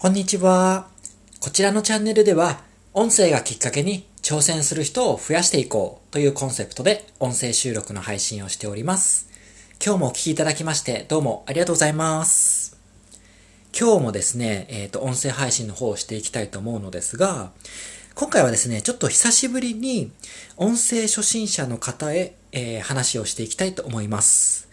こんにちは。こちらのチャンネルでは、音声がきっかけに挑戦する人を増やしていこうというコンセプトで音声収録の配信をしております。今日もお聴きいただきましてどうもありがとうございます。今日もですね、えっ、ー、と、音声配信の方をしていきたいと思うのですが、今回はですね、ちょっと久しぶりに音声初心者の方へ、えー、話をしていきたいと思います。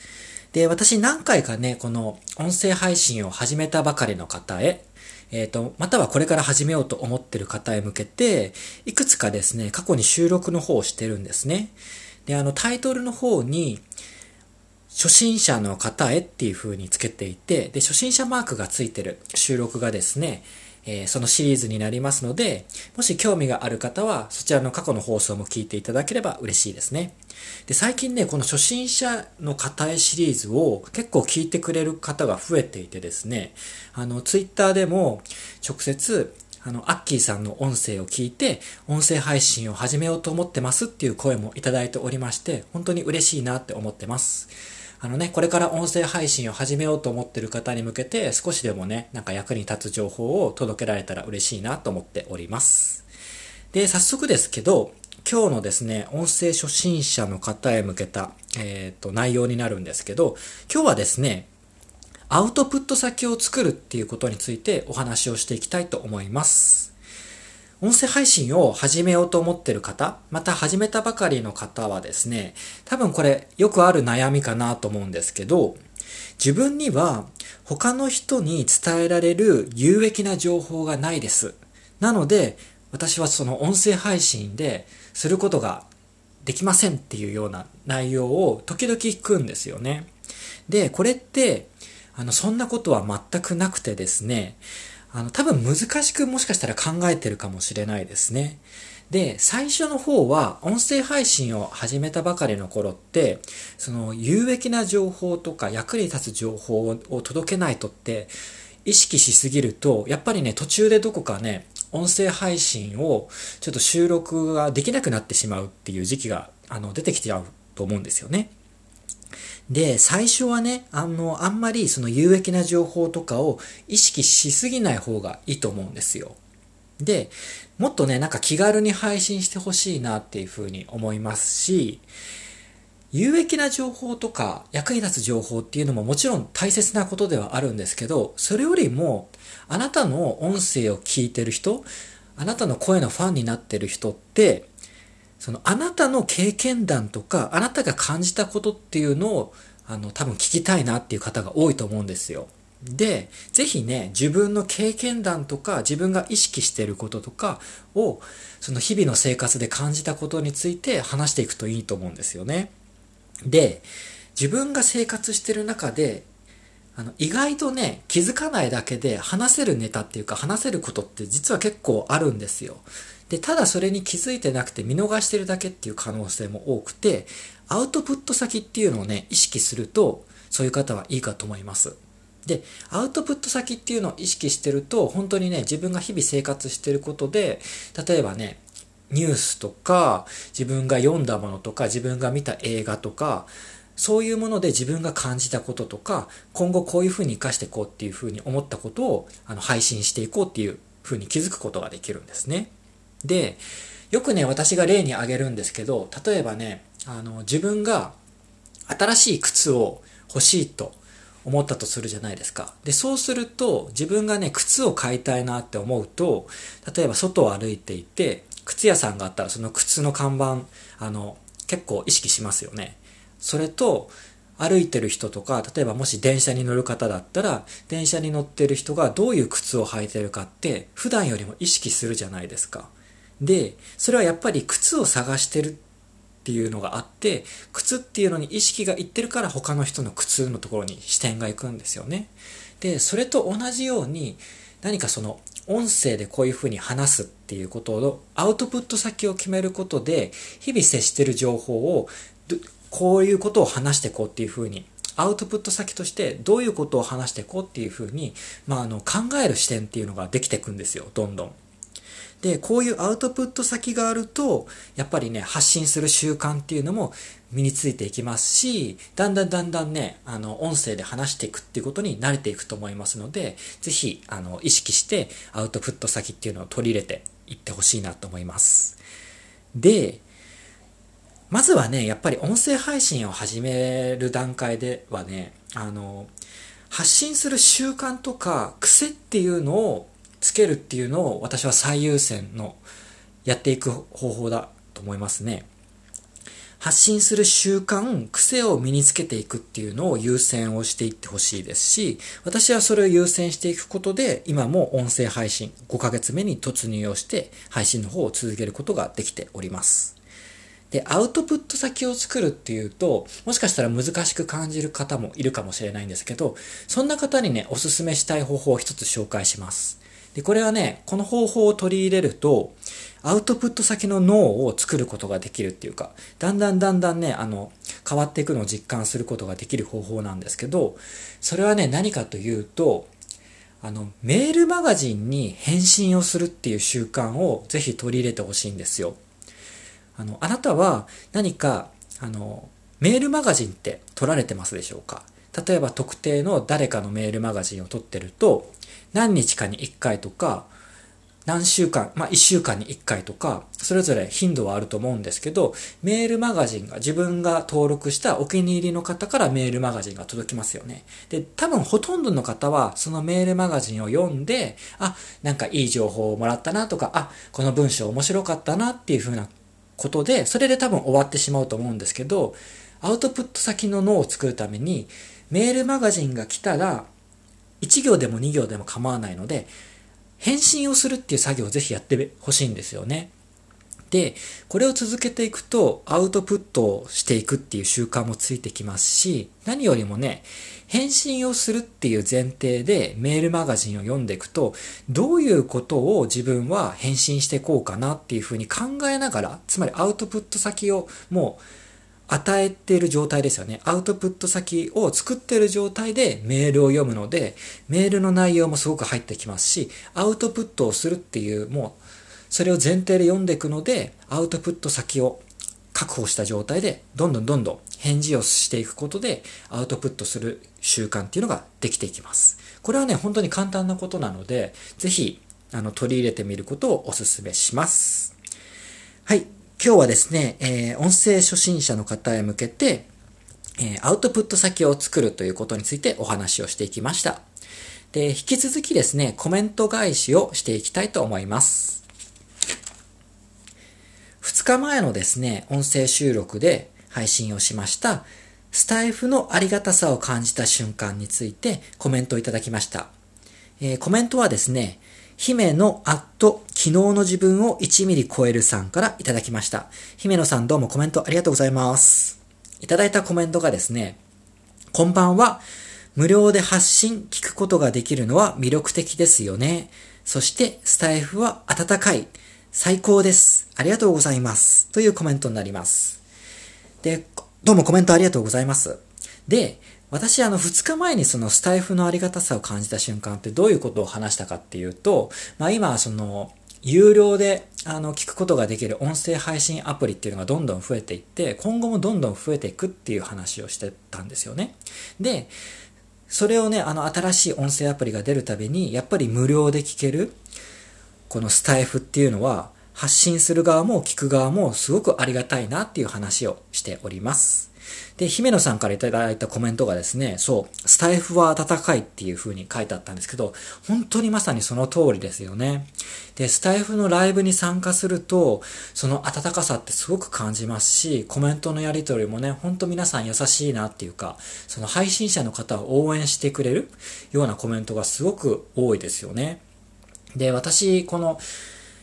で、私何回かね、この音声配信を始めたばかりの方へ、えっ、ー、と、またはこれから始めようと思ってる方へ向けて、いくつかですね、過去に収録の方をしてるんですね。で、あの、タイトルの方に、初心者の方へっていう風につけていて、で、初心者マークがついてる収録がですね、え、そのシリーズになりますので、もし興味がある方は、そちらの過去の放送も聞いていただければ嬉しいですね。で、最近ね、この初心者の方へシリーズを結構聞いてくれる方が増えていてですね、あの、ツイッターでも直接、あの、アッキーさんの音声を聞いて、音声配信を始めようと思ってますっていう声もいただいておりまして、本当に嬉しいなって思ってます。あのね、これから音声配信を始めようと思ってる方に向けて、少しでもね、なんか役に立つ情報を届けられたら嬉しいなと思っております。で、早速ですけど、今日のですね、音声初心者の方へ向けた、えっ、ー、と、内容になるんですけど、今日はですね、アウトプット先を作るっていうことについてお話をしていきたいと思います。音声配信を始めようと思ってる方、また始めたばかりの方はですね、多分これよくある悩みかなと思うんですけど、自分には他の人に伝えられる有益な情報がないです。なので、私はその音声配信ですることができませんっていうような内容を時々聞くんですよね。で、これって、あの、そんなことは全くなくてですね、あの、多分難しくもしかしたら考えてるかもしれないですね。で、最初の方は音声配信を始めたばかりの頃って、その有益な情報とか役に立つ情報を届けないとって意識しすぎると、やっぱりね、途中でどこかね、音声配信をちょっと収録ができなくなってしまうっていう時期があの出てきてゃうと思うんですよね。で、最初はね、あの、あんまりその有益な情報とかを意識しすぎない方がいいと思うんですよ。で、もっとね、なんか気軽に配信してほしいなっていうふうに思いますし、有益な情報とか役に立つ情報っていうのももちろん大切なことではあるんですけど、それよりもあなたの音声を聞いてる人、あなたの声のファンになってる人って、そのあなたの経験談とか、あなたが感じたことっていうのを、あの、多分聞きたいなっていう方が多いと思うんですよ。で、ぜひね、自分の経験談とか、自分が意識していることとかを、その日々の生活で感じたことについて話していくといいと思うんですよね。で、自分が生活してる中で、あの、意外とね、気づかないだけで話せるネタっていうか話せることって実は結構あるんですよ。で、ただそれに気づいてなくて見逃してるだけっていう可能性も多くて、アウトプット先っていうのをね、意識すると、そういう方はいいかと思います。で、アウトプット先っていうのを意識してると、本当にね、自分が日々生活してることで、例えばね、ニュースとか、自分が読んだものとか、自分が見た映画とか、そういうもので自分が感じたこととか、今後こういうふうに活かしていこうっていうふうに思ったことをあの配信していこうっていうふうに気づくことができるんですね。で、よくね、私が例に挙げるんですけど、例えばね、あの、自分が新しい靴を欲しいと思ったとするじゃないですか。で、そうすると、自分がね、靴を買いたいなって思うと、例えば外を歩いていて、靴屋さんがあったらその靴の看板、あの、結構意識しますよね。それと、歩いてる人とか、例えばもし電車に乗る方だったら、電車に乗ってる人がどういう靴を履いてるかって、普段よりも意識するじゃないですか。で、それはやっぱり靴を探してるっていうのがあって、靴っていうのに意識がいってるから他の人の靴のところに視点が行くんですよね。で、それと同じように、何かその音声でこういうふうに話すっていうことをアウトプット先を決めることで日々接してる情報をこういうことを話してこうっていうふうにアウトプット先としてどういうことを話してこうっていうふうに、まあ、あの考える視点っていうのができていくんですよどんどん。で、こういうアウトプット先があると、やっぱりね、発信する習慣っていうのも身についていきますし、だんだんだんだんね、あの、音声で話していくっていうことに慣れていくと思いますので、ぜひ、あの、意識してアウトプット先っていうのを取り入れていってほしいなと思います。で、まずはね、やっぱり音声配信を始める段階ではね、あの、発信する習慣とか癖っていうのをつけるっていうのを私は最優先のやっていく方法だと思いますね。発信する習慣、癖を身につけていくっていうのを優先をしていってほしいですし、私はそれを優先していくことで、今も音声配信5ヶ月目に突入をして配信の方を続けることができております。で、アウトプット先を作るっていうと、もしかしたら難しく感じる方もいるかもしれないんですけど、そんな方にね、おすすめしたい方法を一つ紹介します。で、これはね、この方法を取り入れると、アウトプット先の脳を作ることができるっていうか、だんだんだんだんね、あの、変わっていくのを実感することができる方法なんですけど、それはね、何かというと、あの、メールマガジンに返信をするっていう習慣をぜひ取り入れてほしいんですよ。あの、あなたは何か、あの、メールマガジンって取られてますでしょうか？例えば特定の誰かのメールマガジンを取ってると、何日かに1回とか、何週間、まあ1週間に1回とか、それぞれ頻度はあると思うんですけど、メールマガジンが自分が登録したお気に入りの方からメールマガジンが届きますよね。で、多分ほとんどの方はそのメールマガジンを読んで、あ、なんかいい情報をもらったなとか、あ、この文章面白かったなっていう風なことで、それで多分終わってしまうと思うんですけど、アウトプット先の脳を作るために、メールマガジンが来たら、1行でも2行でも構わないので、返信をするっていう作業をぜひやってほしいんですよね。で、これを続けていくとアウトプットをしていくっていう習慣もついてきますし、何よりもね、返信をするっていう前提でメールマガジンを読んでいくと、どういうことを自分は返信してこうかなっていうふうに考えながら、つまりアウトプット先をもう与えている状態ですよね。アウトプット先を作っている状態でメールを読むので、メールの内容もすごく入ってきますし、アウトプットをするっていう、もう、それを前提で読んでいくので、アウトプット先を確保した状態で、どんどんどんどん返事をしていくことで、アウトプットする習慣っていうのができていきます。これはね、本当に簡単なことなので、ぜひ、あの、取り入れてみることをお勧めします。はい。今日はですね、えー、音声初心者の方へ向けて、えー、アウトプット先を作るということについてお話をしていきました。で、引き続きですね、コメント返しをしていきたいと思います。2日前のですね、音声収録で配信をしました、スタイフのありがたさを感じた瞬間についてコメントをいただきました。えー、コメントはですね、姫野アット昨日の自分を1ミリ超えるさんからいただきました。姫野さんどうもコメントありがとうございます。いただいたコメントがですね、こんばんは。無料で発信聞くことができるのは魅力的ですよね。そしてスタイフは温かい。最高です。ありがとうございます。というコメントになります。で、どうもコメントありがとうございます。で、私、あの、2日前にそのスタイフのありがたさを感じた瞬間ってどういうことを話したかっていうと、まあ今、その、有料で、あの、聞くことができる音声配信アプリっていうのがどんどん増えていって、今後もどんどん増えていくっていう話をしてたんですよね。で、それをね、あの、新しい音声アプリが出るたびに、やっぱり無料で聞ける、このスタイフっていうのは、発信する側も聞く側もすごくありがたいなっていう話をしております。で、姫野さんからいただいたコメントがですね、そう、スタイフは温かいっていう風に書いてあったんですけど、本当にまさにその通りですよね。で、スタイフのライブに参加すると、その温かさってすごく感じますし、コメントのやり取りもね、ほんと皆さん優しいなっていうか、その配信者の方を応援してくれるようなコメントがすごく多いですよね。で、私、この、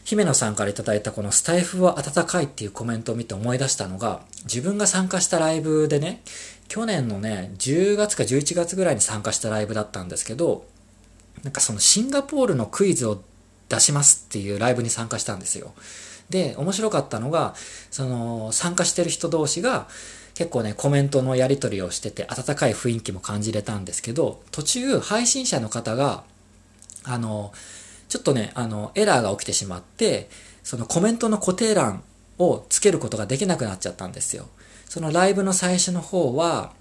姫野さんからいいたこのスタイフは温かいっていうコメントを見て思い出したのが、自分が参加したライブでね、去年のね、10月か11月ぐらいに参加したライブだったんですけど、なんかそのシンガポールのクイズを出しますっていうライブに参加したんですよ。で、面白かったのが、その参加してる人同士が結構ね、コメントのやり取りをしてて温かい雰囲気も感じれたんですけど、途中配信者の方が、あの、ちょっとね、あの、エラーが起きてしまって、そのコメントの固定欄をつけることができなくなっちゃったんですよ。そのライブの最初の方は、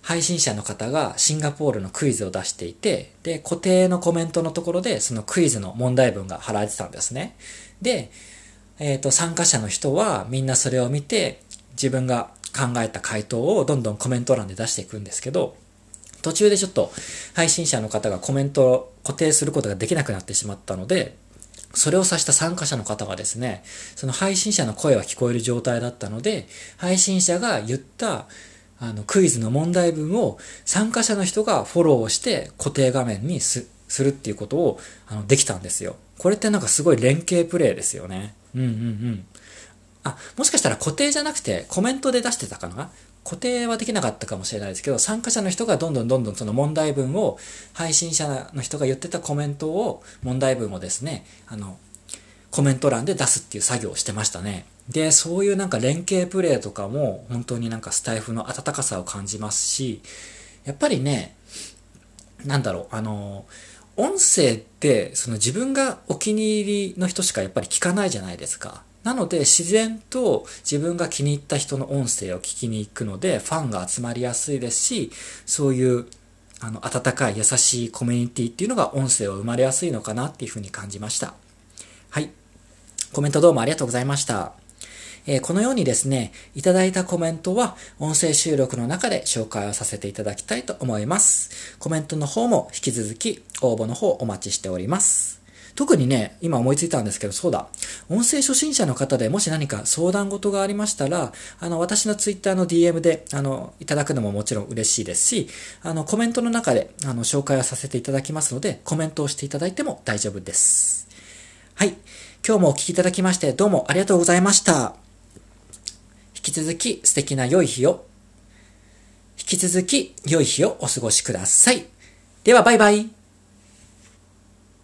配信者の方がシンガポールのクイズを出していて、で、固定のコメントのところでそのクイズの問題文が貼られてたんですね。で、えっ、ー、と、参加者の人はみんなそれを見て、自分が考えた回答をどんどんコメント欄で出していくんですけど、途中でちょっと配信者の方がコメントを固定することができなくなってしまったので、それを指した参加者の方がですね、その配信者の声は聞こえる状態だったので、配信者が言ったあの、クイズの問題文を参加者の人がフォローをして固定画面にするっていうことをあのできたんですよ。これってなんかすごい連携プレイですよね。うんうんうん。あ、もしかしたら固定じゃなくてコメントで出してたかな？固定はできなかったかもしれないですけど、参加者の人がどんどんどんどんその問題文を、配信者の人が言ってたコメントを、問題文をですね、あの、コメント欄で出すっていう作業をしてましたね。で、そういうなんか連携プレイとかも本当になんかスタイフの温かさを感じますし、やっぱりね、なんだろう、あの、音声ってその自分がお気に入りの人しかやっぱり聞かないじゃないですか。なので自然と自分が気に入った人の音声を聞きに行くのでファンが集まりやすいですし、そういうあの温かい優しいコミュニティっていうのが音声を生まれやすいのかなっていうふうに感じました。はい。コメントどうもありがとうございました。えー、このようにですね、いただいたコメントは音声収録の中で紹介をさせていただきたいと思います。コメントの方も引き続き応募の方お待ちしております。特にね、今思いついたんですけど、そうだ。音声初心者の方でもし何か相談事がありましたら、あの、私のツイッターの DM で、あの、いただくのももちろん嬉しいですし、あの、コメントの中で、あの、紹介をさせていただきますので、コメントをしていただいても大丈夫です。はい。今日もお聴きいただきましてどうもありがとうございました。引き続き素敵な良い日を、引き続き良い日をお過ごしください。ではバイバイ。